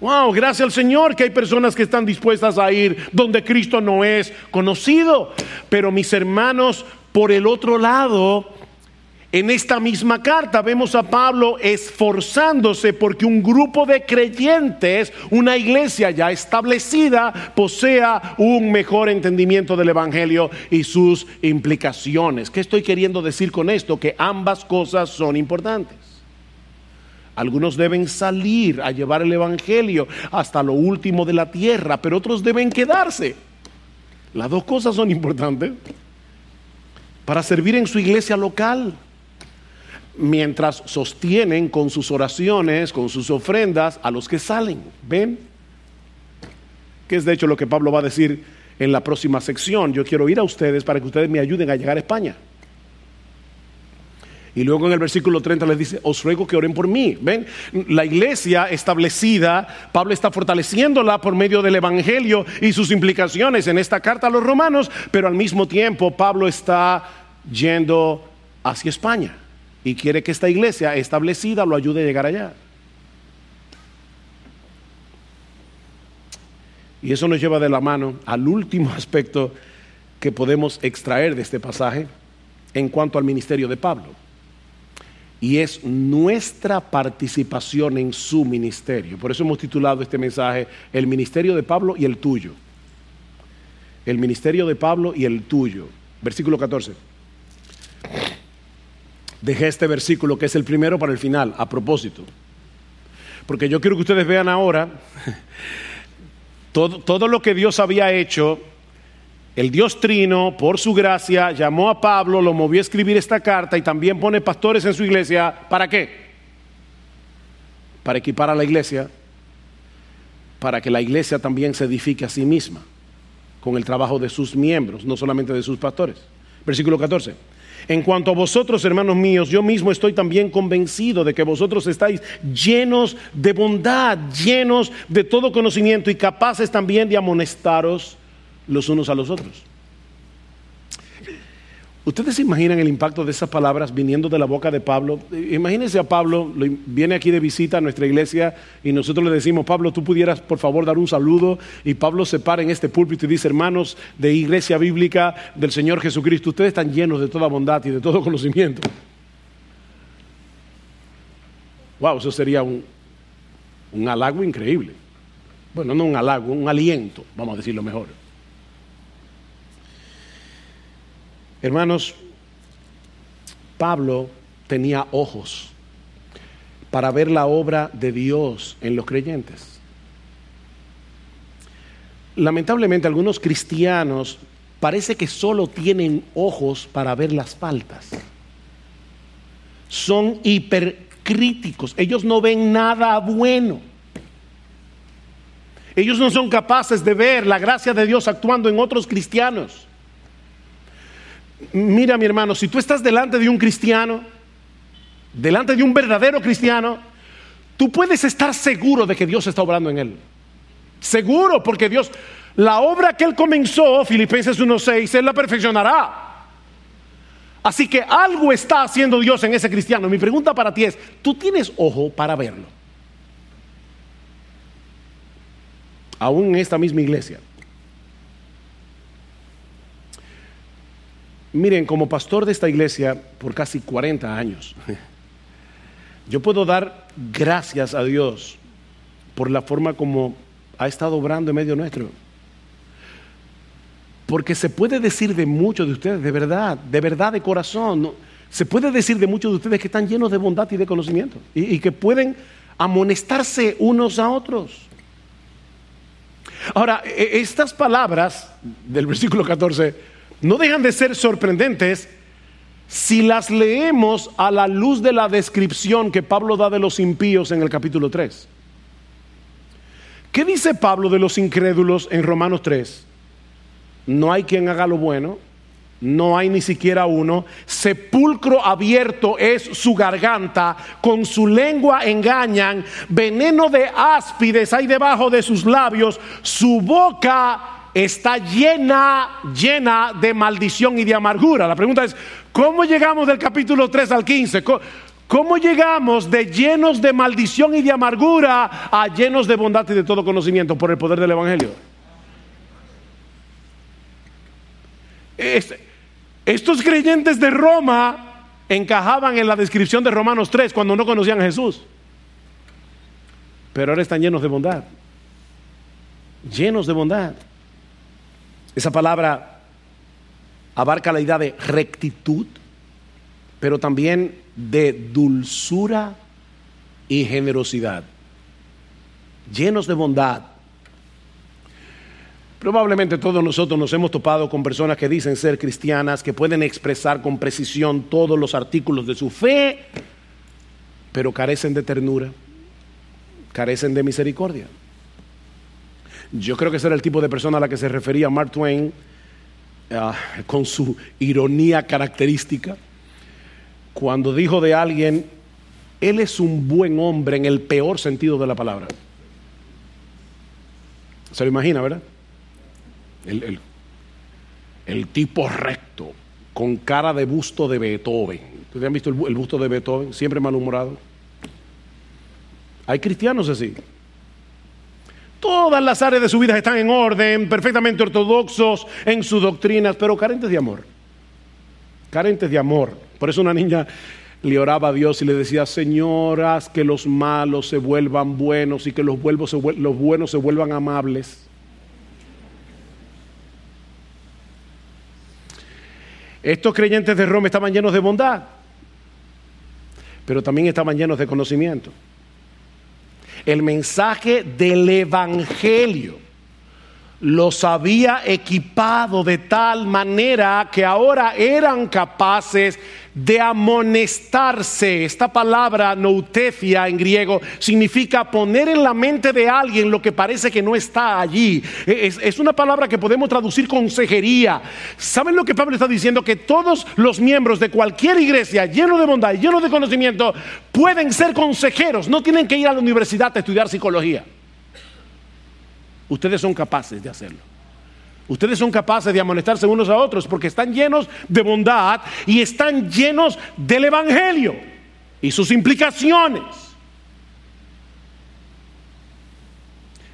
Wow, gracias al Señor que hay personas que están dispuestas a ir donde Cristo no es conocido. Pero mis hermanos, por el otro lado, en esta misma carta vemos a Pablo esforzándose porque un grupo de creyentes, una iglesia ya establecida, posea un mejor entendimiento del Evangelio y sus implicaciones. ¿Qué estoy queriendo decir con esto? Que ambas cosas son importantes. Algunos deben salir a llevar el Evangelio hasta lo último de la tierra, pero otros deben quedarse. Las dos cosas son importantes para servir en su iglesia local mientras sostienen con sus oraciones, con sus ofrendas a los que salen. ¿Ven? Que es de hecho lo que Pablo va a decir en la próxima sección. Yo quiero ir a ustedes para que ustedes me ayuden a llegar a España. Y luego en el versículo 30 les dice, os ruego que oren por mí. ¿Ven? La iglesia establecida, Pablo está fortaleciéndola por medio del Evangelio y sus implicaciones en esta carta a los romanos, pero al mismo tiempo Pablo está yendo hacia España y quiere que esta iglesia establecida lo ayude a llegar allá. Y eso nos lleva de la mano al último aspecto que podemos extraer de este pasaje en cuanto al ministerio de Pablo. Y es nuestra participación en su ministerio. Por eso hemos titulado este mensaje El ministerio de Pablo y el tuyo. El ministerio de Pablo y el tuyo. Versículo 14. Dejé este versículo que es el primero para el final, a propósito. Porque yo quiero que ustedes vean ahora todo, todo lo que Dios había hecho el Dios Trino, por su gracia, llamó a Pablo, lo movió a escribir esta carta y también pone pastores en su iglesia. ¿Para qué? Para equipar a la iglesia, para que la iglesia también se edifique a sí misma con el trabajo de sus miembros, no solamente de sus pastores. Versículo 14. En cuanto a vosotros, hermanos míos, yo mismo estoy también convencido de que vosotros estáis llenos de bondad, llenos de todo conocimiento y capaces también de amonestaros los unos a los otros. ¿Ustedes se imaginan el impacto de esas palabras viniendo de la boca de Pablo? Imagínense a Pablo, viene aquí de visita a nuestra iglesia y nosotros le decimos, Pablo, tú pudieras por favor dar un saludo y Pablo se para en este púlpito y dice, hermanos de iglesia bíblica del Señor Jesucristo, ustedes están llenos de toda bondad y de todo conocimiento. Wow, eso sería un, un halago increíble. Bueno, no un halago, un aliento, vamos a decirlo mejor. Hermanos, Pablo tenía ojos para ver la obra de Dios en los creyentes. Lamentablemente algunos cristianos parece que solo tienen ojos para ver las faltas. Son hipercríticos, ellos no ven nada bueno. Ellos no son capaces de ver la gracia de Dios actuando en otros cristianos. Mira mi hermano, si tú estás delante de un cristiano, delante de un verdadero cristiano, tú puedes estar seguro de que Dios está obrando en él. Seguro, porque Dios, la obra que él comenzó, Filipenses 1.6, él la perfeccionará. Así que algo está haciendo Dios en ese cristiano. Mi pregunta para ti es, ¿tú tienes ojo para verlo? Aún en esta misma iglesia. Miren, como pastor de esta iglesia por casi 40 años, yo puedo dar gracias a Dios por la forma como ha estado obrando en medio nuestro. Porque se puede decir de muchos de ustedes, de verdad, de verdad de corazón, se puede decir de muchos de ustedes que están llenos de bondad y de conocimiento y, que pueden amonestarse unos a otros. Ahora, e, estas palabras del versículo 14 no dejan de ser sorprendentes si las leemos a la luz de la descripción que Pablo da de los impíos en el capítulo 3. ¿Qué dice Pablo de los incrédulos en Romanos 3? No hay quien haga lo bueno, no hay ni siquiera uno. Sepulcro abierto es su garganta, con su lengua engañan, veneno de áspides hay debajo de sus labios, su boca está llena, llena de maldición y de amargura. La pregunta es, ¿cómo llegamos del capítulo 3 al 15? ¿Cómo, llegamos de llenos de maldición y de amargura a llenos de bondad y de todo conocimiento por el poder del Evangelio? estos creyentes de Roma encajaban en la descripción de Romanos 3 cuando no conocían a Jesús. Pero ahora están llenos de bondad. Llenos de bondad. Esa palabra abarca la idea de rectitud, pero también de dulzura y generosidad, llenos de bondad. Probablemente todos nosotros nos hemos topado con personas que dicen ser cristianas, que pueden expresar con precisión todos los artículos de su fe, pero carecen de ternura, carecen de misericordia. Yo creo que ese era el tipo de persona a la que se refería Mark Twain ah, con su ironía característica. cuando dijo de alguien, él es un buen hombre en el peor sentido de la palabra. Se lo imagina, ¿verdad? El, el, tipo recto, con cara de busto de Beethoven. ¿Ustedes han visto el, el busto de Beethoven? Siempre malhumorado. Hay cristianos así. Todas las áreas de su vida están en orden, perfectamente ortodoxos en sus doctrinas, pero carentes de amor. Carentes de amor. Por eso una niña le oraba a Dios y le decía, Señor, haz que los malos se vuelvan buenos y que los, los buenos se vuelvan amables. Estos creyentes de Roma estaban llenos de bondad, pero también estaban llenos de conocimiento. El mensaje del Evangelio los había equipado de tal manera que ahora eran capaces de amonestarse. Esta palabra noutefia en griego significa poner en la mente de alguien lo que parece que no está allí. Es, es, una palabra que podemos traducir consejería. ¿Saben lo que Pablo está diciendo? Que todos los miembros de cualquier iglesia lleno de bondad lleno de conocimiento pueden ser consejeros. No tienen que ir a la universidad a estudiar psicología. Ustedes son capaces de hacerlo. Ustedes son capaces de amonestarse unos a otros porque están llenos de bondad y están llenos del Evangelio y sus implicaciones.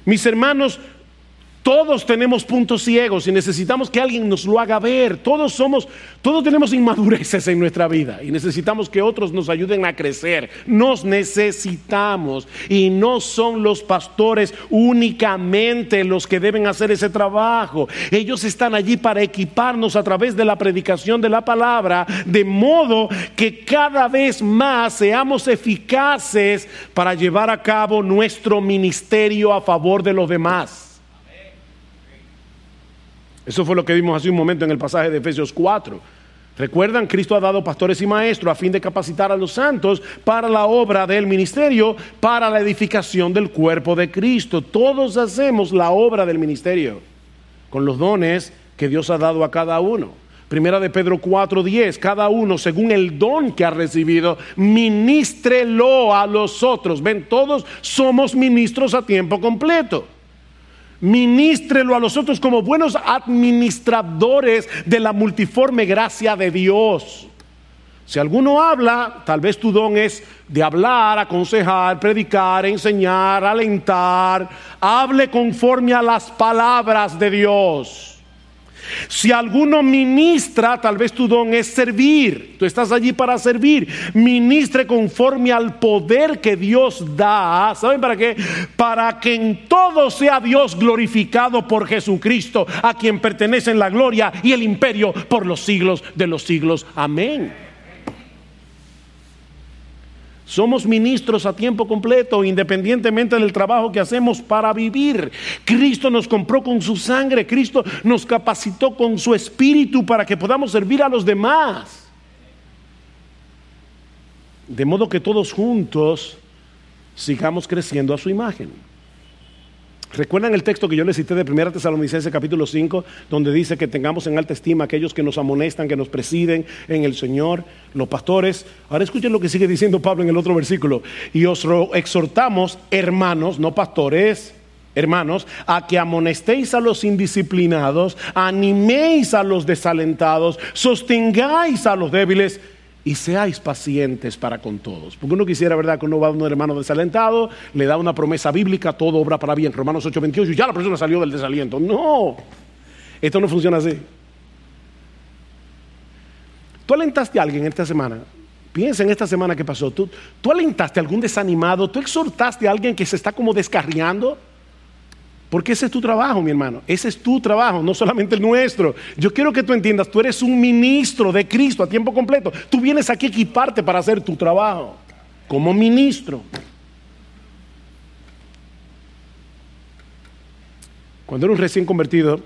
Mis hermanos, todos tenemos puntos ciegos y necesitamos que alguien nos lo haga ver. Todos somos, todos tenemos inmadureces en nuestra vida y necesitamos que otros nos ayuden a crecer. Nos necesitamos y no son los pastores únicamente los que deben hacer ese trabajo. Ellos están allí para equiparnos a través de la predicación de la palabra, de modo que cada vez más seamos eficaces para llevar a cabo nuestro ministerio a favor de los demás. Eso fue lo que vimos hace un momento en el pasaje de Efesios 4. Recuerdan, Cristo ha dado pastores y maestros a fin de capacitar a los santos para la obra del ministerio, para la edificación del cuerpo de Cristo. Todos hacemos la obra del ministerio con los dones que Dios ha dado a cada uno. Primera de Pedro 4:10, cada uno según el don que ha recibido, ministrelo a los otros. Ven, todos somos ministros a tiempo completo ministrelo a los otros como buenos administradores de la multiforme gracia de Dios. Si alguno habla, tal vez tu don es de hablar, aconsejar, predicar, enseñar, alentar. Hable conforme a las palabras de Dios. Si alguno ministra, tal vez tu don es servir. Tú estás allí para servir. Ministre conforme al poder que Dios da. ¿Saben para qué? Para que en todo sea Dios glorificado por Jesucristo, a quien pertenecen la gloria y el imperio por los siglos de los siglos. Amén. Somos ministros a tiempo completo, independientemente del trabajo que hacemos para vivir. Cristo nos compró con su sangre, Cristo nos capacitó con su espíritu para que podamos servir a los demás. De modo que todos juntos sigamos creciendo a su imagen. ¿Recuerdan el texto que yo les cité de 1 Tesalonicenses capítulo 5, donde dice que tengamos en alta estima aquellos que nos amonestan, que nos presiden en el Señor, los pastores? Ahora escuchen lo que sigue diciendo Pablo en el otro versículo. Y os exhortamos, hermanos, no pastores, hermanos, a que amonestéis a los indisciplinados, animéis a los desalentados, sostengáis a los débiles y seáis pacientes para con todos. Porque uno quisiera, ¿verdad?, que uno va a un hermano desalentado, le da una promesa bíblica, todo obra para bien, Romanos 8:28, y ya la persona salió del desaliento. No, esto no funciona así. Tú alentaste a alguien esta semana. Piensa en esta semana que pasó. ¿Tú, tú alentaste a algún desanimado. Tú exhortaste a alguien que se está como descarriando. Porque ese es tu trabajo, mi hermano. Ese es tu trabajo, no solamente el nuestro. Yo quiero que tú entiendas, tú eres un ministro de Cristo a tiempo completo. Tú vienes aquí a equiparte para hacer tu trabajo como ministro. Cuando era un recién convertido,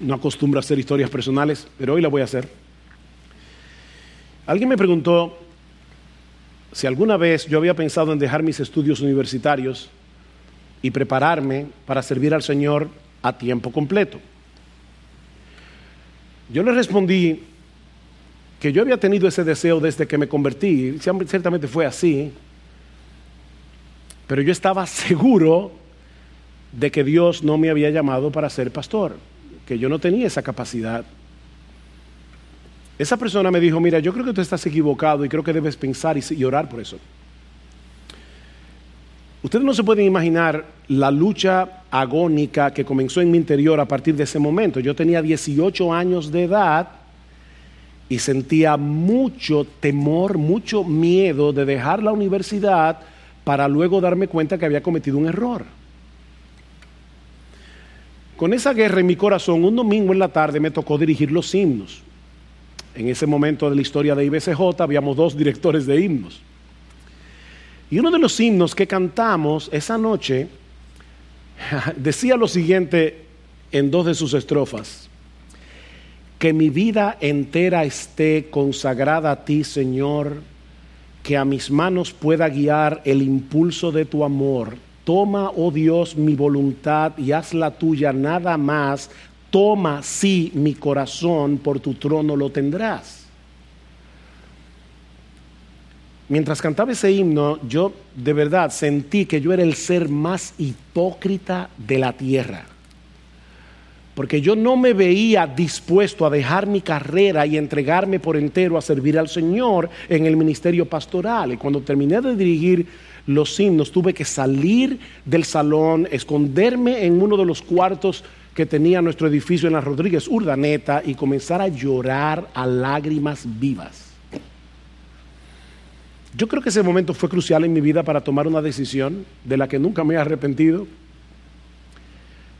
no acostumbro a hacer historias personales, pero hoy la voy a hacer. Alguien me preguntó si alguna vez yo había pensado en dejar mis estudios universitarios y prepararme para servir al Señor a tiempo completo. Yo le respondí que yo había tenido ese deseo desde que me convertí, ciertamente fue así, pero yo estaba seguro de que Dios no me había llamado para ser pastor, que yo no tenía esa capacidad. Esa persona me dijo, mira, yo creo que tú estás equivocado y creo que debes pensar y, orar por eso. Ustedes no se pueden imaginar la lucha agónica que comenzó en mi interior a partir de ese momento. Yo tenía 18 años de edad y sentía mucho temor, mucho miedo de dejar la universidad para luego darme cuenta que había cometido un error. Con esa guerra en mi corazón, un domingo en la tarde me tocó dirigir los himnos. En ese momento de la historia de IBCJ habíamos dos directores de himnos. Y uno de los himnos que cantamos esa noche decía lo siguiente en dos de sus estrofas. Que mi vida entera esté consagrada a ti, Señor, que a mis manos pueda guiar el impulso de tu amor. Toma, oh Dios, mi voluntad y haz la tuya nada más. Toma, sí, mi corazón, por tu trono lo tendrás. Mientras cantaba ese himno, yo de verdad sentí que yo era el ser más hipócrita de la tierra. Porque yo no me veía dispuesto a dejar mi carrera y entregarme por entero a servir al Señor en el ministerio pastoral. Y cuando terminé de dirigir los himnos, tuve que salir del salón, esconderme en uno de los cuartos que tenía nuestro edificio en la Rodríguez Urdaneta y comenzar a llorar a lágrimas vivas. Yo creo que ese momento fue crucial en mi vida para tomar una decisión de la que nunca me he arrepentido.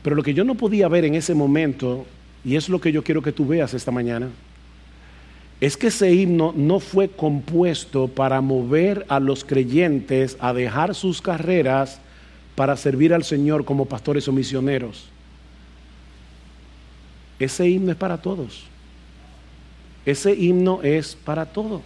Pero lo que yo no podía ver en ese momento, y es lo que yo quiero que tú veas esta mañana, es que ese himno no fue compuesto para mover a los creyentes a dejar sus carreras para servir al Señor como pastores o misioneros. Ese himno es para todos. Ese himno es para todos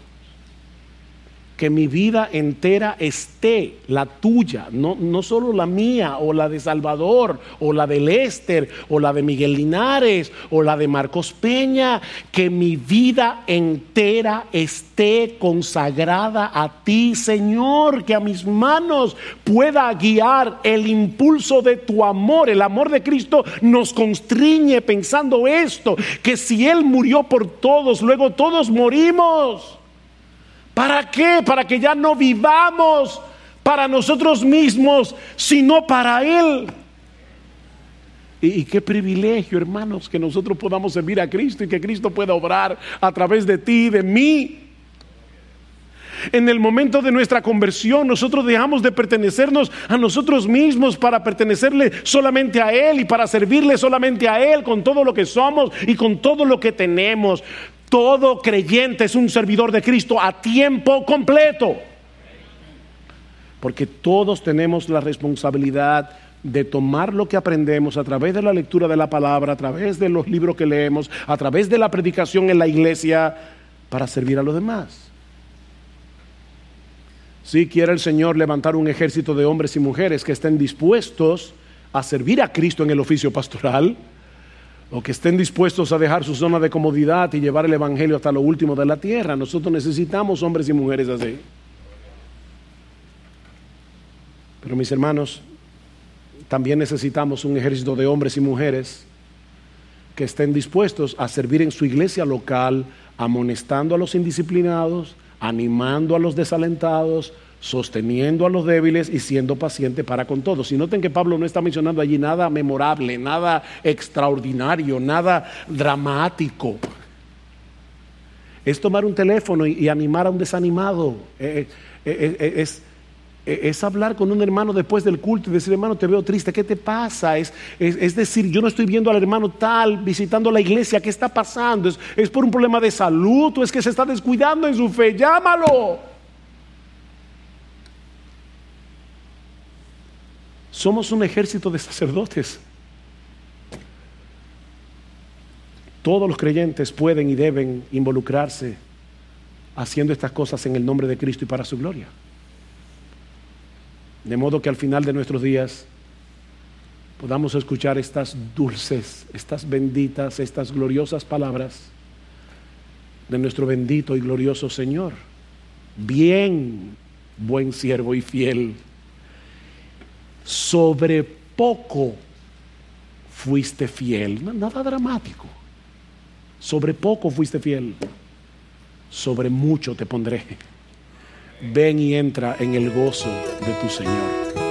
que mi vida entera esté, la tuya, no, no solo la mía o la de Salvador o la de Lester o la de Miguel Linares o la de Marcos Peña, que mi vida entera esté consagrada a ti, Señor, que a mis manos pueda guiar el impulso de tu amor. El amor de Cristo nos constriñe pensando esto, que si Él murió por todos, luego todos morimos. ¿Para qué? Para que ya no vivamos para nosotros mismos, sino para Él. Y, qué privilegio, hermanos, que nosotros podamos servir a Cristo y que Cristo pueda obrar a través de ti y de mí. En el momento de nuestra conversión, nosotros dejamos de pertenecernos a nosotros mismos para pertenecerle solamente a Él y para servirle solamente a Él con todo lo que somos y con todo lo que tenemos. Todo creyente es un servidor de Cristo a tiempo completo. Porque todos tenemos la responsabilidad de tomar lo que aprendemos a través de la lectura de la palabra, a través de los libros que leemos, a través de la predicación en la iglesia, para servir a los demás. Si quiere el Señor levantar un ejército de hombres y mujeres que estén dispuestos a servir a Cristo en el oficio pastoral, o que estén dispuestos a dejar su zona de comodidad y llevar el Evangelio hasta lo último de la tierra. Nosotros necesitamos hombres y mujeres así. Pero mis hermanos, también necesitamos un ejército de hombres y mujeres que estén dispuestos a servir en su iglesia local, amonestando a los indisciplinados, animando a los desalentados, sosteniendo a los débiles y siendo paciente para con todos. Y noten que Pablo no está mencionando allí nada memorable, nada extraordinario, nada dramático. Es tomar un teléfono y, animar a un desanimado. Eh, eh, eh, es, es, hablar con un hermano después del culto y decir, hermano, te veo triste, ¿qué te pasa? Es, es, decir, yo no estoy viendo al hermano tal visitando la iglesia, ¿qué está pasando? ¿Es, ¿Es por un problema de salud o es que se está descuidando en su fe? Llámalo. Somos un ejército de sacerdotes. Todos los creyentes pueden y deben involucrarse haciendo estas cosas en el nombre de Cristo y para su gloria. De modo que al final de nuestros días podamos escuchar estas dulces, estas benditas, estas gloriosas palabras de nuestro bendito y glorioso Señor. Bien, buen siervo y fiel. Sobre poco fuiste fiel. Nada dramático. Sobre poco fuiste fiel. Sobre mucho te pondré. Ven y entra en el gozo de tu Señor.